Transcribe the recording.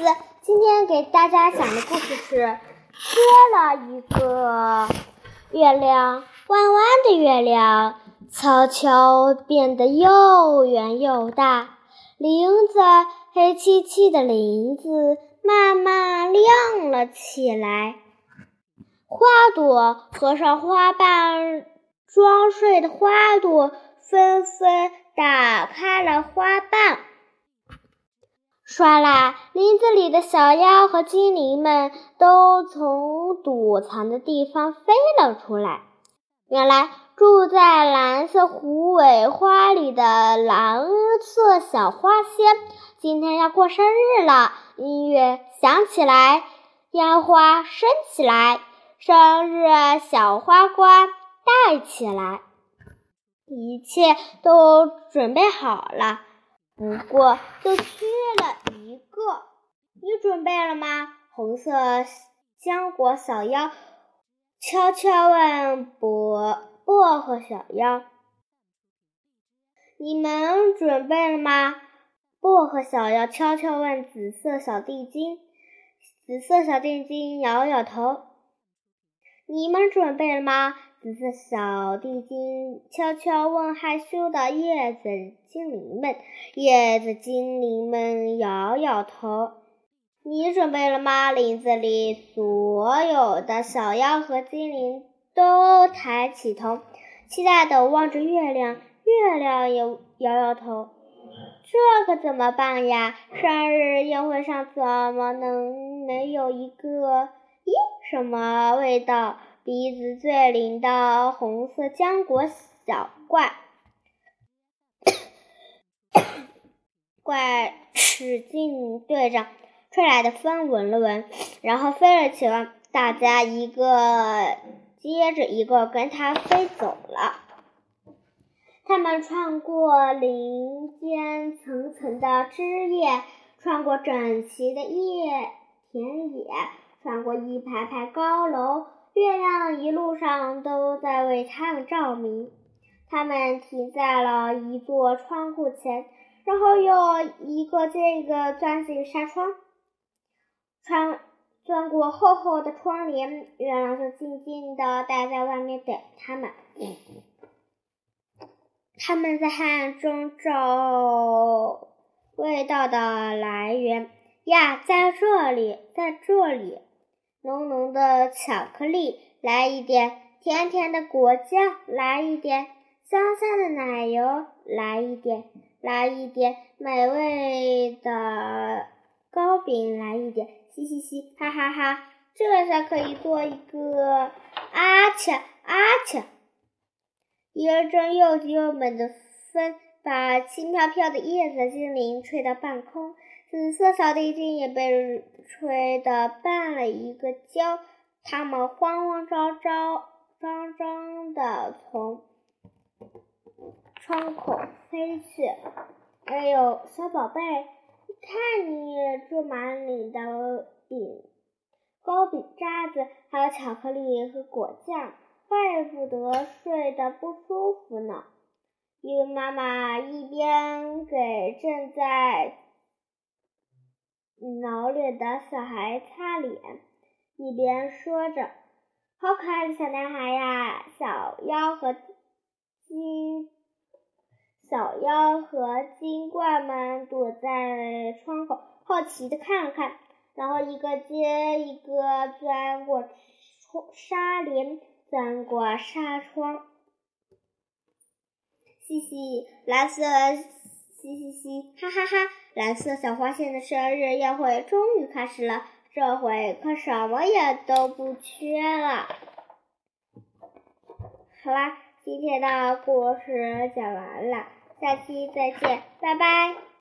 子，今天给大家讲的故事是：缺了一个月亮，弯弯的月亮悄悄变得又圆又大，林子黑漆漆的林子慢慢亮了起来，花朵合上花瓣，装睡的花朵纷纷打开了花瓣。唰啦！林子里的小妖和精灵们都从躲藏的地方飞了出来。原来，住在蓝色狐尾花里的蓝色小花仙今天要过生日了。音乐响起来，烟花升起来，生日小花冠戴起来，一切都准备好了。不过，就缺了一个，你准备了吗？红色浆果小妖悄悄问薄薄荷小妖：“你们准备了吗？”薄荷小妖悄悄问紫色小地精，紫色小地精摇摇头：“你们准备了吗？”紫色小地精悄悄问害羞的叶子精灵们，叶子精灵们摇摇头。你准备了吗？林子里所有的小妖和精灵都抬起头，期待地望着月亮。月亮也摇摇头。这可怎么办呀？生日宴会上怎么能没有一个？咦，什么味道？鼻子最灵的红色浆果小怪，怪使劲对着吹来的风闻了闻，然后飞了起来。大家一个接着一个跟它飞走了。它们穿过林间层层的枝叶，穿过整齐的叶田野，穿过一排排高楼。月亮一路上都在为他们照明。他们停在了一座窗户前，然后又一个接一个钻进纱窗，穿钻过厚厚的窗帘，月亮就静静地待在外面等他们。他们在黑暗中找味道的来源呀，在这里，在这里。浓浓的巧克力，来一点；甜甜的果酱，来一点；香香的奶油，来一点；来一点美味的糕饼，来一点。嘻嘻嘻，哈哈哈，这下可以做一个阿恰阿恰！一阵又急又猛的风，把轻飘飘的叶子精灵吹到半空。紫色小地精也被吹得绊了一个跤，他们慌慌张张、张张的从窗口飞去。哎呦，小宝贝，看你这满脸的饼、糕饼渣子，还有巧克力和果酱，怪不得睡得不舒服呢。因为妈妈一边给正在挠脸的小孩擦脸，一边说着：“好可爱的小男孩呀！”小妖和精小妖和精怪们躲在窗口，好奇的看了看，然后一个接一个钻过窗纱帘，钻过纱窗。嘻嘻，蓝色。嘻嘻嘻，哈哈哈！蓝色小花仙的生日宴会终于开始了，这回可什么也都不缺了。好啦，今天的故事讲完了，下期再见，拜拜。